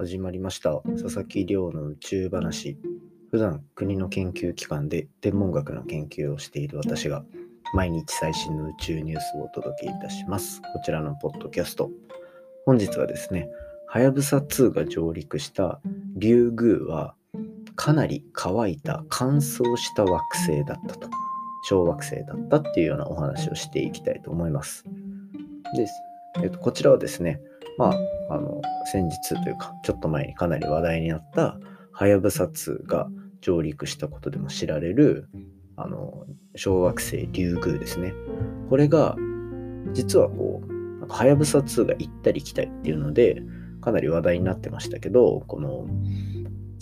始まりました。佐々木亮の宇宙話。普段国の研究機関で天文学の研究をしている私が毎日最新の宇宙ニュースをお届けいたします。こちらのポッドキャスト。本日はですねはやぶさ2が上陸したリュウグウはかなり乾いた乾燥した惑星だったと。小惑星だったっていうようなお話をしていきたいと思います。です、えっと、こちらはですねまあ、あの、先日というか、ちょっと前にかなり話題になった、はやぶさ2が上陸したことでも知られる、あの、小惑星リュウグウですね。これが、実はこう、はやぶさ2が行ったり来たりっていうので、かなり話題になってましたけど、この、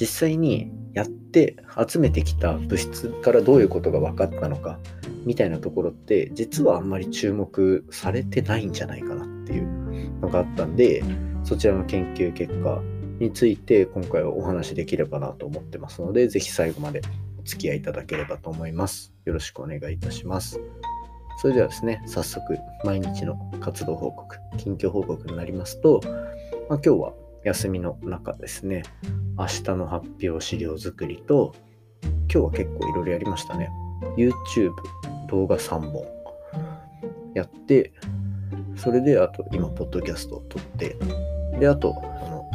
実際にやって集めてきた物質からどういうことが分かったのかみたいなところって実はあんまり注目されてないんじゃないかなっていうのがあったんで、そちらの研究結果について今回はお話しできればなと思ってますので、ぜひ最後までお付き合いいただければと思います。よろしくお願いいたします。それではですね、早速毎日の活動報告、近況報告になりますと、まあ、今日は休みの中ですね、明日の発表資料作りと、今日は結構いろいろやりましたね。YouTube 動画3本やって、それで、あと、今、ポッドキャストを撮って、で、あと、あの、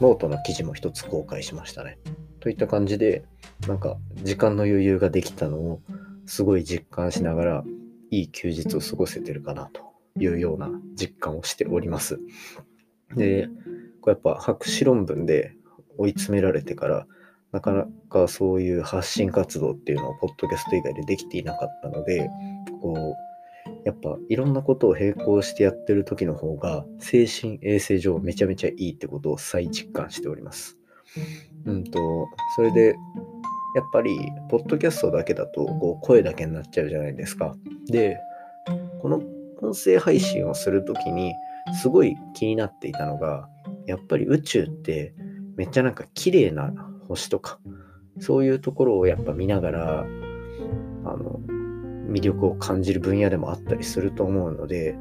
ノートの記事も一つ公開しましたね。といった感じで、なんか、時間の余裕ができたのを、すごい実感しながら、いい休日を過ごせてるかな、というような実感をしております。で、これやっぱ、博士論文で追い詰められてから、なかなかそういう発信活動っていうのを、ポッドキャスト以外でできていなかったので、こう、やっぱいろんなことを並行してやってる時の方が精神衛生上めちゃめちゃいいってことを再実感しております。うんと、それでやっぱりポッドキャストだけだとこう声だけになっちゃうじゃないですか。で、この音声配信をする時にすごい気になっていたのがやっぱり宇宙ってめっちゃなんか綺麗な星とかそういうところをやっぱ見ながらあの魅力を感じる分野でもあったりすると思うので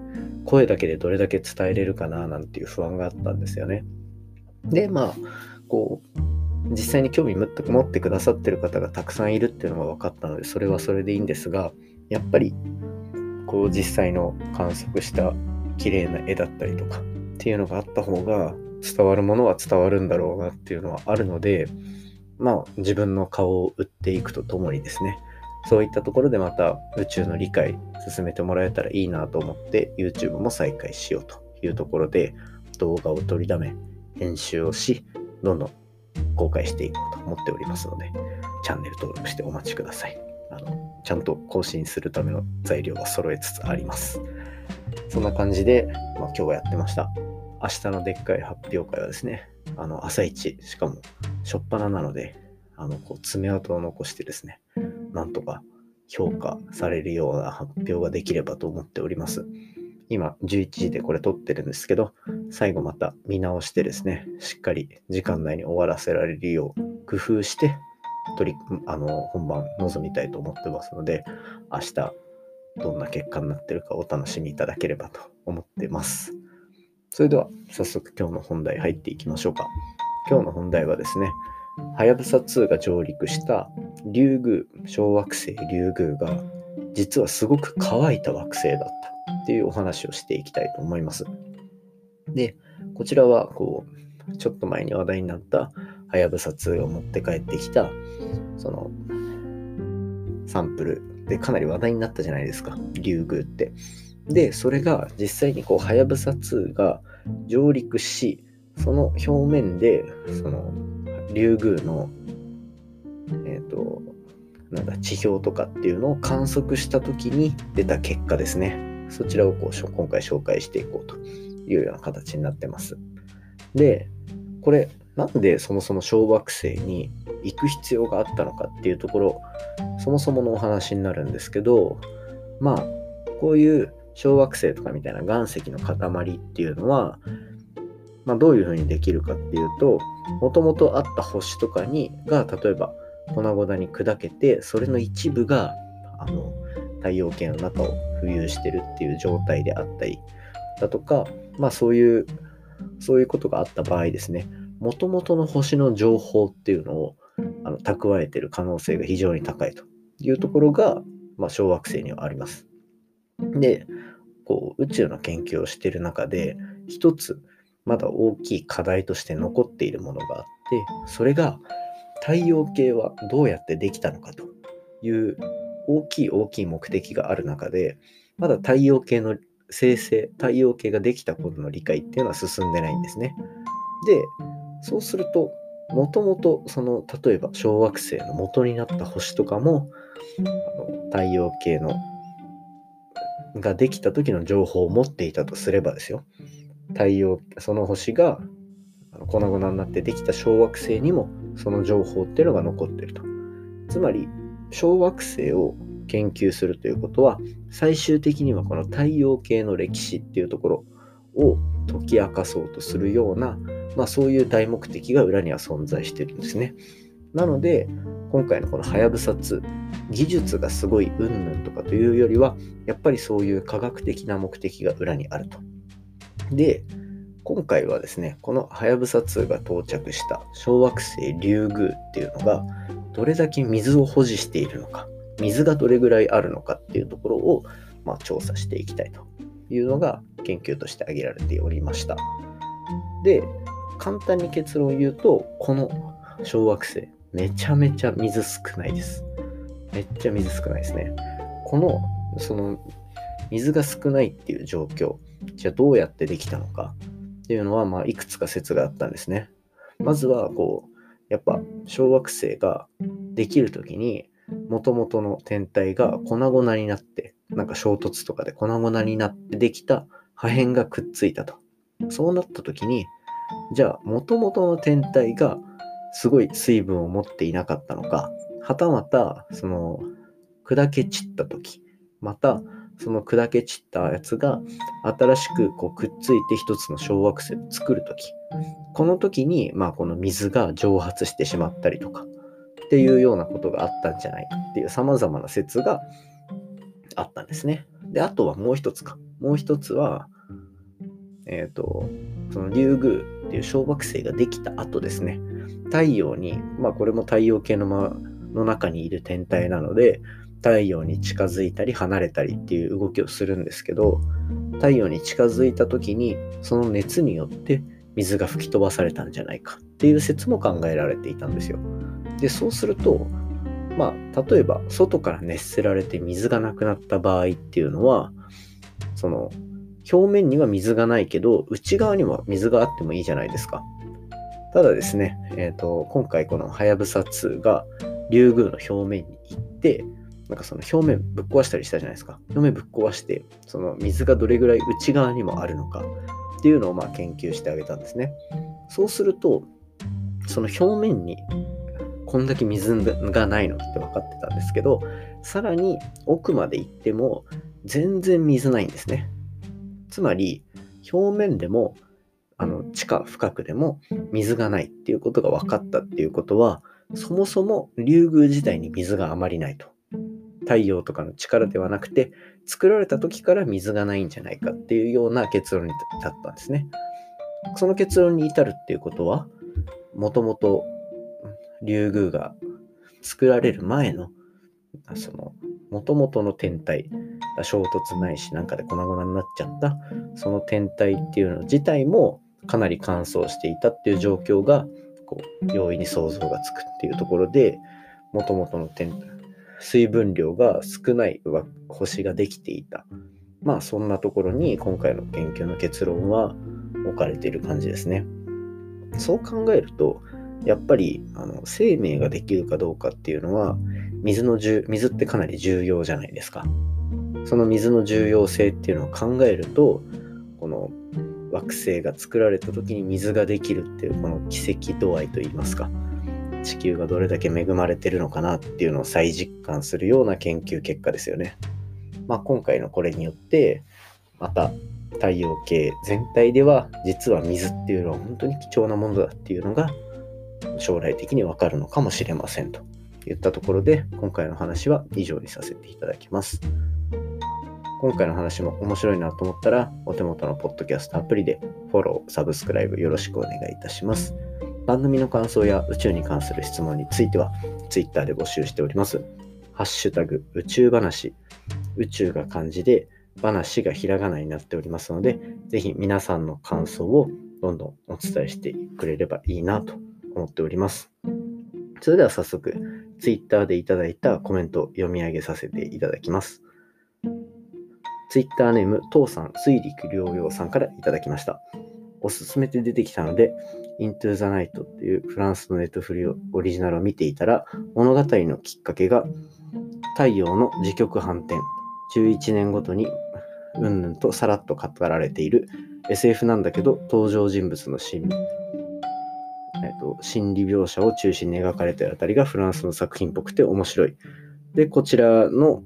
声だけでどれだけ伝えれるかななんていう不安があったんですよね。でまあこう実際に興味持ってくださってる方がたくさんいるっていうのが分かったのでそれはそれでいいんですがやっぱりこう実際の観測した綺麗な絵だったりとかっていうのがあった方が伝わるものは伝わるんだろうなっていうのはあるのでまあ自分の顔を売っていくとともにですねそういったところでまた宇宙の理解進めてもらえたらいいなと思って YouTube も再開しようというところで動画を取りだめ編集をしどんどん公開していこうと思っておりますのでチャンネル登録してお待ちください。あのちゃんと更新するための材料は揃えつつあります。そんな感じで、まあ、今日はやってました。明日のでっかい発表会はですねあの朝一しかも初っ端なのであのこう爪痕を残してですねなんとか評価されるような発表ができればと思っております。今11時でこれ撮ってるんですけど、最後また見直してですね、しっかり時間内に終わらせられるよう工夫して、取り、あの、本番臨みたいと思ってますので、明日どんな結果になってるかお楽しみいただければと思ってます。それでは早速今日の本題入っていきましょうか。今日の本題はですね、はやぶさ2が上陸したリュウグウ、小惑星リュウグウが実はすごく乾いた惑星だったっていうお話をしていきたいと思います。で、こちらはこう、ちょっと前に話題になったはやぶさ2を持って帰ってきた、その、サンプルでかなり話題になったじゃないですか、リュウグウって。で、それが実際にこう、はやぶさ2が上陸し、その表面で、その、リュウグウの、えっ、ー、と、なんだ、地表とかっていうのを観測した時に出た結果ですね。そちらをこう今回紹介していこうというような形になってます。で、これ、なんでそもそも小惑星に行く必要があったのかっていうところ、そもそものお話になるんですけど、まあ、こういう小惑星とかみたいな岩石の塊っていうのは、まあ、どういうふうにできるかっていうと、もともとあった星とかにが、例えば粉々に砕けて、それの一部があの太陽系の中を浮遊してるっていう状態であったりだとか、まあそういう、そういうことがあった場合ですね、もともとの星の情報っていうのをあの蓄えてる可能性が非常に高いというところが、まあ、小惑星にはあります。で、こう宇宙の研究をしてる中で、一つまだ大きい課題として残っているものがあって、それが太陽系はどうやってできたのかという大きい大きい目的がある中で、まだ太陽系の生成、太陽系ができた頃の理解っていうのは進んでないんですね。で、そうすると、もともとその例えば小惑星の元になった星とかもあの太陽系のができた時の情報を持っていたとすればですよ太陽その星が粉々になってできた小惑星にもその情報っていうのが残ってるとつまり小惑星を研究するということは最終的にはこの太陽系の歴史っていうところを解き明かそうとするような、まあ、そういう大目的が裏には存在してるんですね。なので今回のこのはやぶさ2技術がすごいうんぬんとかというよりはやっぱりそういう科学的な目的が裏にあると。で今回はですねこのはやぶさ2が到着した小惑星リュウグウっていうのがどれだけ水を保持しているのか水がどれぐらいあるのかっていうところを、まあ、調査していきたいというのが研究として挙げられておりました。で、簡単に結論を言うと、この小惑星、めちゃめちゃ水少ないです。めっちゃ水少ないですね。この、その、水が少ないっていう状況、じゃあどうやってできたのかっていうのは、まあ、いくつか説があったんですね。まずは、こう、やっぱ小惑星ができるときに、もともとの天体が粉々になって、なんか衝突とかで粉々になってできた破片がくっついたと。そうなった時に、じゃあ、もともとの天体がすごい水分を持っていなかったのか、はたまた、その、砕け散った時、また、その砕け散ったやつが新しくこうくっついて一つの小惑星を作る時、この時に、まあ、この水が蒸発してしまったりとか、っていうようなことがあったんじゃないかっていう様々な説があったんですね。で、あとはもう一つか。もう一つは、えっ、ー、と、そのリュウグウっていう小惑星ができた後ですね。太陽に、まあこれも太陽系の,、ま、の中にいる天体なので、太陽に近づいたり離れたりっていう動きをするんですけど、太陽に近づいた時にその熱によって水が吹き飛ばされたんじゃないかっていう説も考えられていたんですよ。で、そうすると、まあ、例えば外から熱せられて水がなくなった場合っていうのは、その、表面には水がないけど、内側には水があってもいいじゃないですか。ただですね、えっ、ー、と、今回このはやぶさ2がリュウグウの表面に行って、なんかその表面ぶっ壊したりしたじゃないですか。表面ぶっ壊して、その水がどれぐらい内側にもあるのかっていうのをまあ研究してあげたんですね。そうすると、その表面にこんだけ水がないのって分かってたんですけど、さらに奥まで行っても全然水ないんですね。つまり、表面でも、あの地下深くでも水がないっていうことが分かったっていうことは、そもそも竜宮自体に水があまりないと。太陽とかの力ではなくて、作られた時から水がないんじゃないかっていうような結論に至ったんですね。その結論に至るっていうことは、もともと竜宮が作られる前の、その、もともとの天体、衝突ないしなんかで粉々になっちゃった、その天体っていうの自体もかなり乾燥していたっていう状況が、こう、容易に想像がつくっていうところで、もともとの天体、水分量が少ない星ができていた。まあそんなところに今回の研究の結論は置かれている感じですね。そう考えると、やっぱりあの生命ができるかどうかっていうのは水の水ってかなり重要じゃないですか。その水の重要性っていうのを考えるとこの惑星が作られた時に水ができるっていうこの奇跡度合いといいますか地球がどれだけ恵まれてるのかなっていうのを再実感するような研究結果ですよね。まあ、今回のこれによってまた太陽系全体では実は水っていうのは本当に貴重なものだっていうのが将来的にわかるのかもしれませんといったところで今回の話は以上にさせていただきます。今回の話も面白いなと思ったらお手元のポッドキャストアプリでフォロー、サブスクライブよろしくお願いいたします。番組の感想や宇宙に関する質問については Twitter で募集しております。ハッシュタグ宇宙話、宇宙が漢字で話がひらがなになっておりますので、ぜひ皆さんの感想をどんどんお伝えしてくれればいいなと思っております。それでは早速、Twitter でいただいたコメントを読み上げさせていただきます。Twitter ネーム、父さん、水陸両用さんからいただきました。おすすめで出てきたので、Into the Night っていうフランスのネットフリオリジナルを見ていたら、物語のきっかけが太陽の時局反転、11年ごとにうんぬんとさらっと語られている SF なんだけど登場人物の心理、えっと、心理描写を中心に描かれているあたりがフランスの作品っぽくて面白い。で、こちらの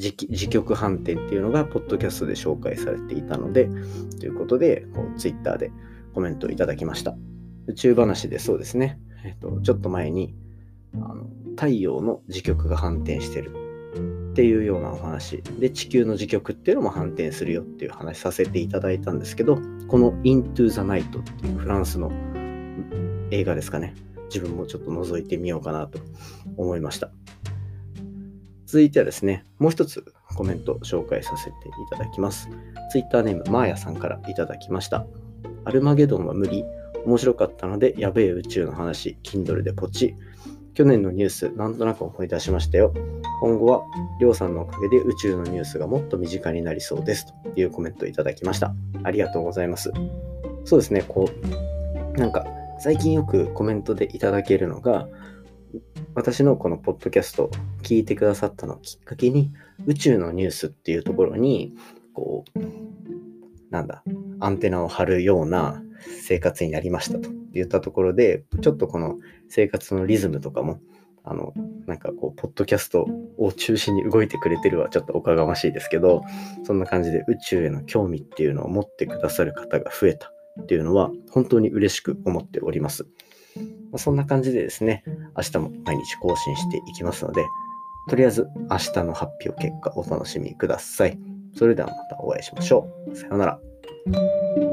時局反転っていうのが、ポッドキャストで紹介されていたので、ということで、こうツイッターでコメントをいただきました。宇宙話でそうですね、えっと、ちょっと前に、あの太陽の時局が反転してる。っていうようなお話。で地球の時局っていうのも反転するよっていう話させていただいたんですけどこの Into the Night っていうフランスの映画ですかね。自分もちょっと覗いてみようかなと思いました。続いてはですねもう一つコメント紹介させていただきます Twitter ネームマーヤさんからいただきましたアルマゲドンは無理面白かったのでやべえ宇宙の話 Kindle でポチ去年のニュース、なんとなく思い出しましたよ。今後は、りょうさんのおかげで宇宙のニュースがもっと身近になりそうですというコメントをいただきました。ありがとうございます。そうですね、こう、なんか、最近よくコメントでいただけるのが、私のこのポッドキャストを聞いてくださったのをきっかけに、宇宙のニュースっていうところに、こう、なんだ、アンテナを張るような生活になりましたと言ったところで、ちょっとこの生活のリズムとかも、あの、なんかこう、ポッドキャストを中心に動いてくれてるはちょっとおかがましいですけど、そんな感じで宇宙への興味っていうのを持ってくださる方が増えたっていうのは、本当に嬉しく思っております。まそんな感じでですね、明日も毎日更新していきますので、とりあえず明日の発表結果お楽しみください。それではまたお会いしましょう。さようなら。